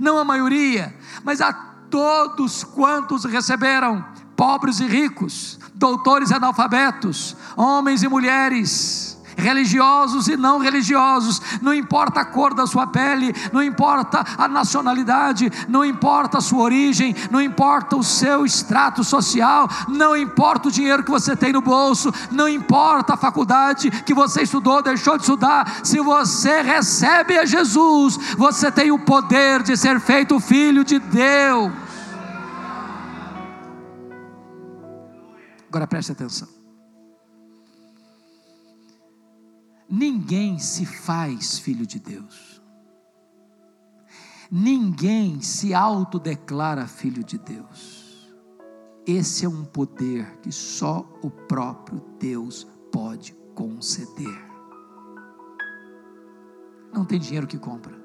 não a maioria, mas a todos quantos receberam, pobres e ricos, doutores e analfabetos, homens e mulheres, religiosos e não religiosos, não importa a cor da sua pele, não importa a nacionalidade, não importa a sua origem, não importa o seu extrato social, não importa o dinheiro que você tem no bolso, não importa a faculdade que você estudou, deixou de estudar, se você recebe a Jesus, você tem o poder de ser feito filho de Deus. Agora preste atenção. Ninguém se faz filho de Deus. Ninguém se autodeclara filho de Deus. Esse é um poder que só o próprio Deus pode conceder. Não tem dinheiro que compra.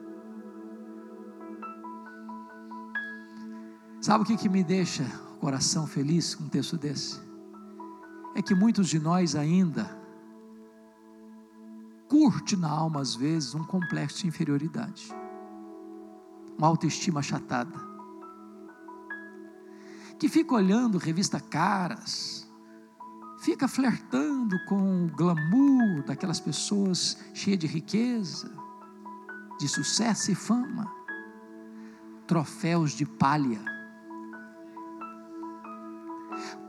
Sabe o que, que me deixa o coração feliz com um texto desse? É que muitos de nós ainda curte na alma, às vezes, um complexo de inferioridade, uma autoestima achatada, que fica olhando revista caras, fica flertando com o glamour daquelas pessoas cheias de riqueza, de sucesso e fama, troféus de palha.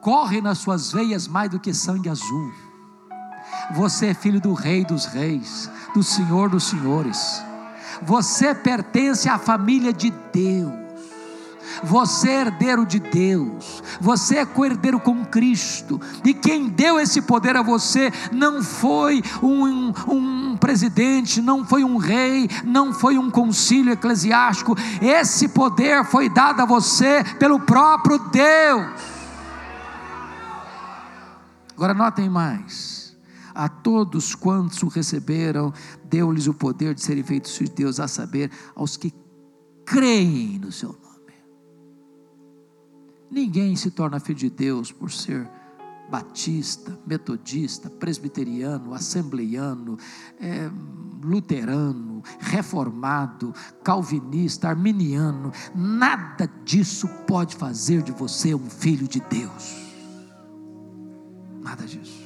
Corre nas suas veias mais do que sangue azul você é filho do Rei dos Reis, do Senhor dos Senhores. Você pertence à família de Deus. Você é herdeiro de Deus, você é co-herdeiro com Cristo, e quem deu esse poder a você não foi um, um presidente, não foi um rei, não foi um concílio eclesiástico, esse poder foi dado a você pelo próprio Deus. Agora notem mais a todos quantos o receberam, deu-lhes o poder de serem feitos de Deus, a saber, aos que creem no seu nome. Ninguém se torna filho de Deus por ser batista, metodista, presbiteriano, assembleiano, é, luterano, reformado, calvinista, arminiano, nada disso pode fazer de você um filho de Deus. Nada disso.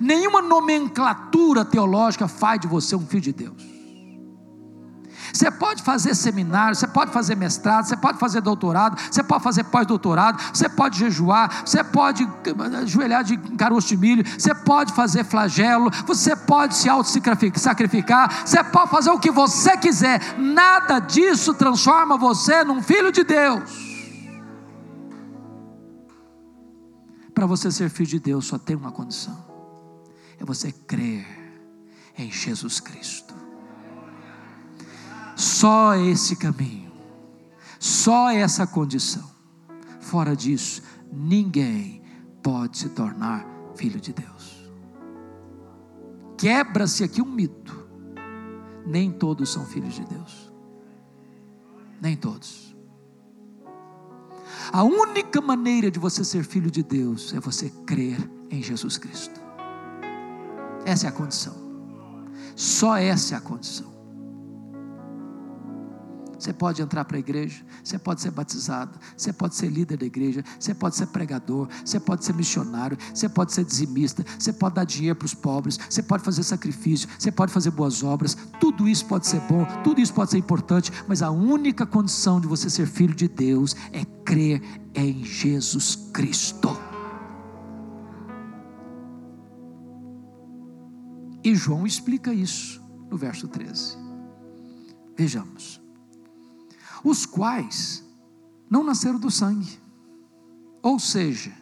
Nenhuma nomenclatura teológica faz de você um filho de Deus. Você pode fazer seminário, você pode fazer mestrado, você pode fazer doutorado, você pode fazer pós-doutorado, você pode jejuar, você pode ajoelhar de caroço de milho, você pode fazer flagelo, você pode se auto-sacrificar, você pode fazer o que você quiser, nada disso transforma você num filho de Deus. Para você ser filho de Deus, só tem uma condição: você crer em Jesus Cristo. Só esse caminho, só essa condição. Fora disso, ninguém pode se tornar filho de Deus. Quebra-se aqui um mito. Nem todos são filhos de Deus. Nem todos. A única maneira de você ser filho de Deus é você crer em Jesus Cristo. Essa é a condição. Só essa é a condição. Você pode entrar para a igreja, você pode ser batizado, você pode ser líder da igreja, você pode ser pregador, você pode ser missionário, você pode ser dizimista, você pode dar dinheiro para os pobres, você pode fazer sacrifício, você pode fazer boas obras, tudo isso pode ser bom, tudo isso pode ser importante, mas a única condição de você ser filho de Deus é crer em Jesus Cristo. E João explica isso no verso 13. Vejamos os quais não nasceram do sangue. Ou seja,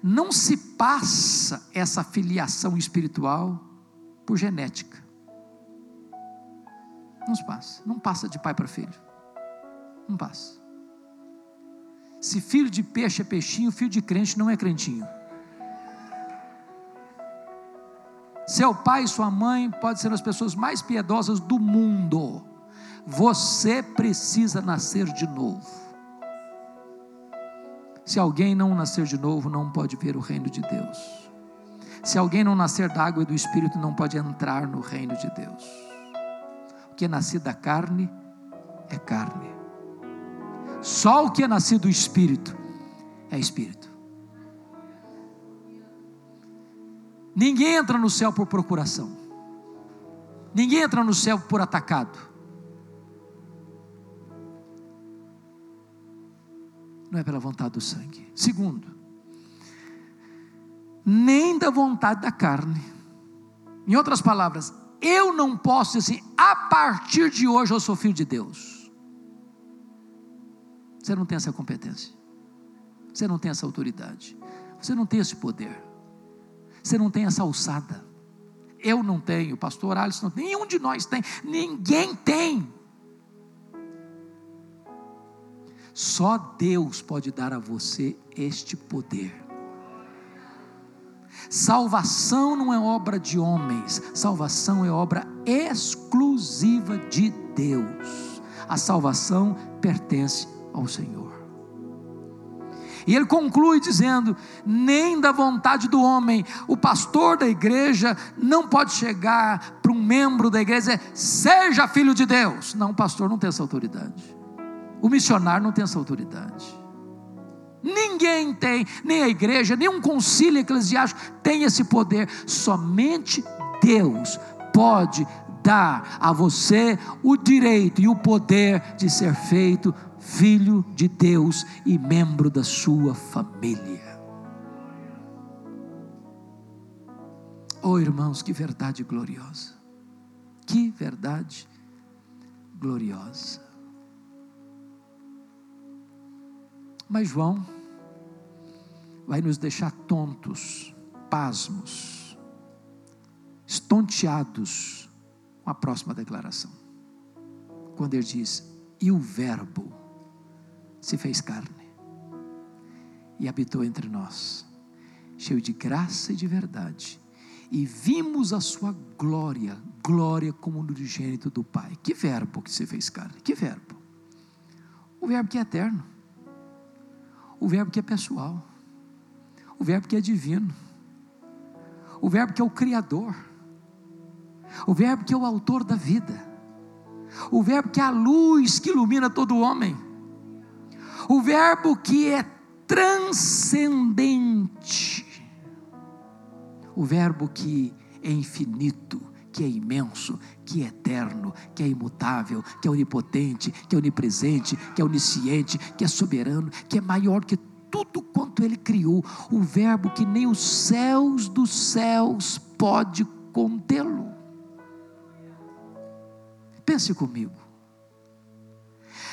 não se passa essa filiação espiritual por genética. Não se passa. Não passa de pai para filho. Não passa. Se filho de peixe é peixinho, filho de crente não é crentinho. Seu pai e sua mãe podem ser as pessoas mais piedosas do mundo você precisa nascer de novo. Se alguém não nascer de novo, não pode ver o reino de Deus. Se alguém não nascer da água e do espírito, não pode entrar no reino de Deus. O que é nascido da carne é carne. Só o que é nascido do espírito é espírito. Ninguém entra no céu por procuração. Ninguém entra no céu por atacado. não é pela vontade do sangue. Segundo, nem da vontade da carne. Em outras palavras, eu não posso dizer a partir de hoje eu sou filho de Deus. Você não tem essa competência. Você não tem essa autoridade. Você não tem esse poder. Você não tem essa alçada. Eu não tenho, pastor Alisson não tem, nenhum de nós tem, ninguém tem. Só Deus pode dar a você este poder. Salvação não é obra de homens, salvação é obra exclusiva de Deus. A salvação pertence ao Senhor. E ele conclui dizendo: nem da vontade do homem, o pastor da igreja não pode chegar para um membro da igreja e dizer, seja filho de Deus. Não, o pastor não tem essa autoridade. O missionário não tem essa autoridade. Ninguém tem, nem a igreja, nem um concílio eclesiástico tem esse poder. Somente Deus pode dar a você o direito e o poder de ser feito filho de Deus e membro da sua família. Oh irmãos, que verdade gloriosa! Que verdade gloriosa! Mas João vai nos deixar tontos, pasmos, estonteados com a próxima declaração. Quando ele diz: E o Verbo se fez carne e habitou entre nós, cheio de graça e de verdade, e vimos a sua glória, glória como no unigênito do Pai. Que verbo que se fez carne? Que verbo? O verbo que é eterno o verbo que é pessoal, o verbo que é divino, o verbo que é o Criador, o verbo que é o autor da vida, o verbo que é a luz que ilumina todo homem, o verbo que é transcendente, o verbo que é infinito, que é imenso, que é eterno, que é imutável, que é onipotente, que é onipresente, que é onisciente, que é soberano, que é maior que tudo quanto ele criou, o Verbo que nem os céus dos céus pode contê-lo. Pense comigo.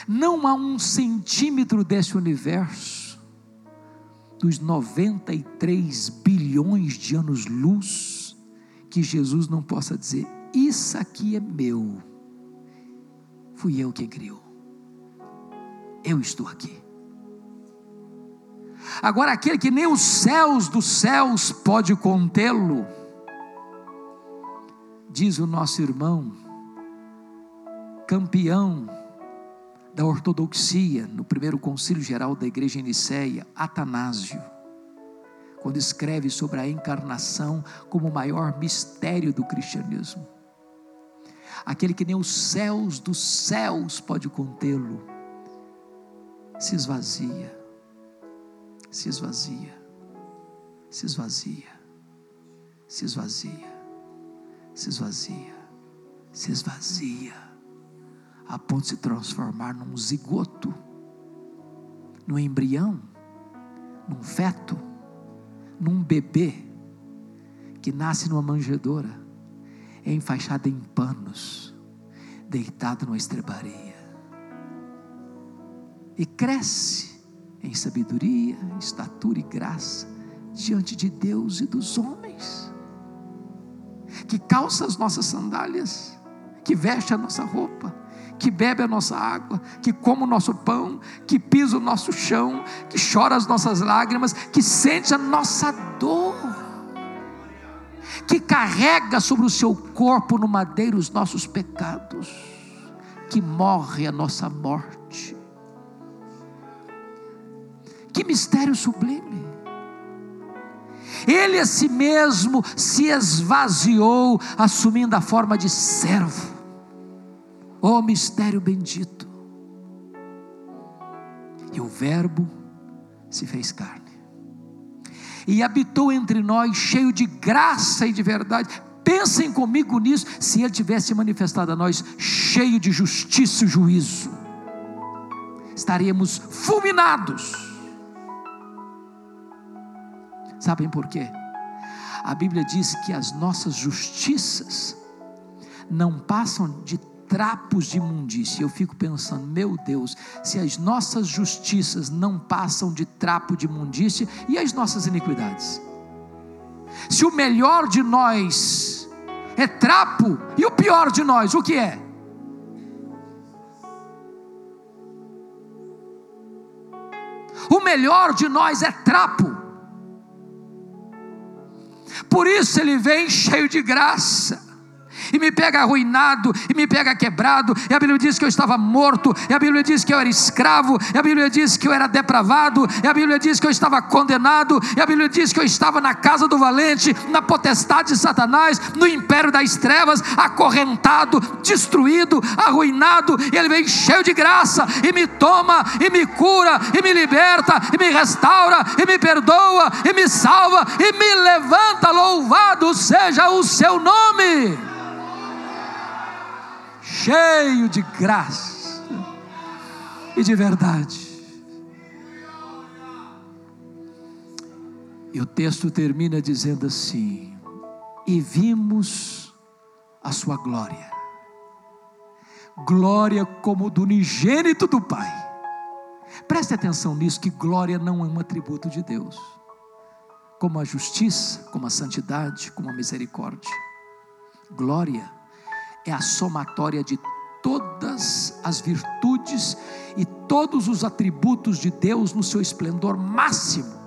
Não há um centímetro desse universo, dos 93 bilhões de anos-luz, que Jesus não possa dizer: Isso aqui é meu, fui eu quem criou, eu estou aqui. Agora, aquele que nem os céus dos céus pode contê-lo, diz o nosso irmão, campeão da ortodoxia no primeiro concílio geral da igreja em Nicéia, Atanásio, quando escreve sobre a encarnação como o maior mistério do cristianismo. Aquele que nem os céus dos céus pode contê-lo, se esvazia, se esvazia, se esvazia, se esvazia, se esvazia, se esvazia a ponto de se transformar num zigoto, num embrião, num feto, num bebê que nasce numa manjedoura, é enfaixado em panos, deitado numa estrebaria, e cresce em sabedoria, estatura e graça diante de Deus e dos homens, que calça as nossas sandálias, que veste a nossa roupa, que bebe a nossa água, que come o nosso pão, que pisa o nosso chão, que chora as nossas lágrimas, que sente a nossa dor, que carrega sobre o seu corpo no madeiro os nossos pecados, que morre a nossa morte. Que mistério sublime. Ele a si mesmo se esvaziou, assumindo a forma de servo Oh mistério bendito! E o Verbo se fez carne e habitou entre nós, cheio de graça e de verdade. Pensem comigo nisso, se ele tivesse manifestado a nós, cheio de justiça e juízo, estaríamos fulminados. Sabem por quê? A Bíblia diz que as nossas justiças não passam de trapos de imundícia. Eu fico pensando, meu Deus, se as nossas justiças não passam de trapo de imundícia, e as nossas iniquidades? Se o melhor de nós é trapo, e o pior de nós, o que é? O melhor de nós é trapo. Por isso ele vem cheio de graça e me pega arruinado, e me pega quebrado, e a Bíblia diz que eu estava morto, e a Bíblia diz que eu era escravo, e a Bíblia diz que eu era depravado, e a Bíblia diz que eu estava condenado, e a Bíblia diz que eu estava na casa do valente, na potestade de Satanás, no império das trevas, acorrentado, destruído, arruinado, e ele vem cheio de graça, e me toma, e me cura, e me liberta, e me restaura, e me perdoa, e me salva, e me levanta, louvado seja o seu nome cheio de graça e de verdade. E o texto termina dizendo assim: E vimos a sua glória, glória como do unigênito do Pai. Preste atenção nisso: que glória não é um atributo de Deus, como a justiça, como a santidade, como a misericórdia. Glória é a somatória de todas as virtudes e todos os atributos de Deus no seu esplendor máximo.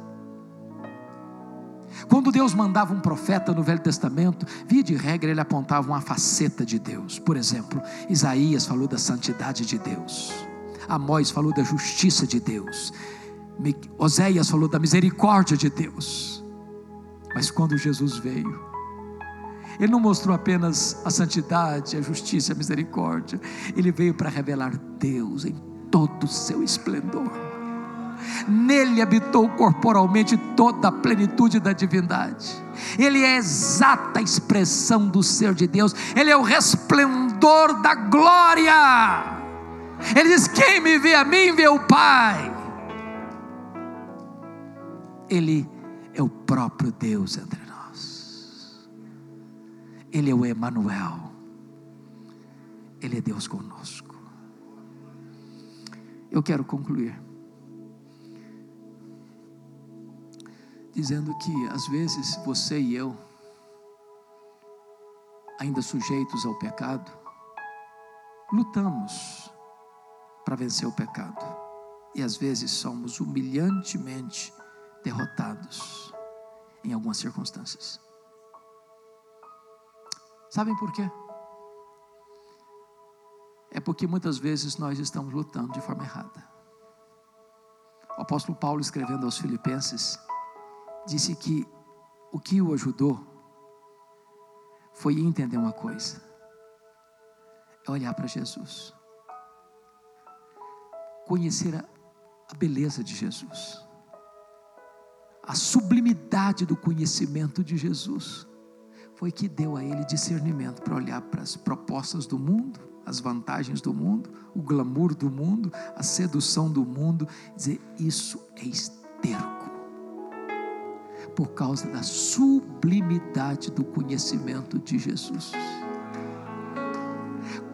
Quando Deus mandava um profeta no Velho Testamento, via de regra ele apontava uma faceta de Deus. Por exemplo, Isaías falou da santidade de Deus, Amós falou da justiça de Deus, Oséias falou da misericórdia de Deus. Mas quando Jesus veio, ele não mostrou apenas a santidade, a justiça, a misericórdia. Ele veio para revelar Deus em todo o seu esplendor. Nele habitou corporalmente toda a plenitude da divindade. Ele é a exata expressão do ser de Deus, Ele é o resplendor da glória. Ele diz: Quem me vê a mim, vê o Pai. Ele é o próprio Deus nós. Ele é o Emanuel. Ele é Deus conosco. Eu quero concluir dizendo que às vezes você e eu, ainda sujeitos ao pecado, lutamos para vencer o pecado e às vezes somos humilhantemente derrotados em algumas circunstâncias. Sabem por quê? É porque muitas vezes nós estamos lutando de forma errada. O apóstolo Paulo, escrevendo aos Filipenses, disse que o que o ajudou foi entender uma coisa: é olhar para Jesus, conhecer a, a beleza de Jesus, a sublimidade do conhecimento de Jesus, foi que deu a ele discernimento para olhar para as propostas do mundo as vantagens do mundo, o glamour do mundo, a sedução do mundo, dizer isso é esterco. Por causa da sublimidade do conhecimento de Jesus.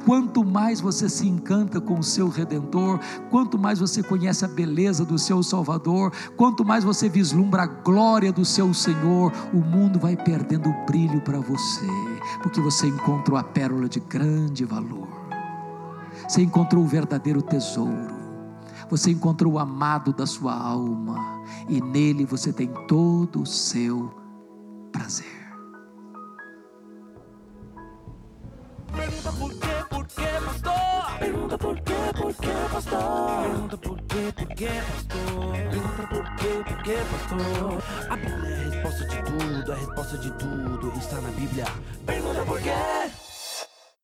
Quanto mais você se encanta com o seu redentor, quanto mais você conhece a beleza do seu Salvador, quanto mais você vislumbra a glória do seu Senhor, o mundo vai perdendo o brilho para você, porque você encontrou a pérola de grande valor. Você encontrou o verdadeiro tesouro. Você encontrou o amado da sua alma. E nele você tem todo o seu prazer. Por quê, pastor? Pergunta por quê, por quê, pastor? Pergunta por quê, por quê, pastor? Pergunta por quê, por quê, pastor? A Bíblia é a resposta de tudo, a resposta de tudo está na Bíblia. Pergunta por quê?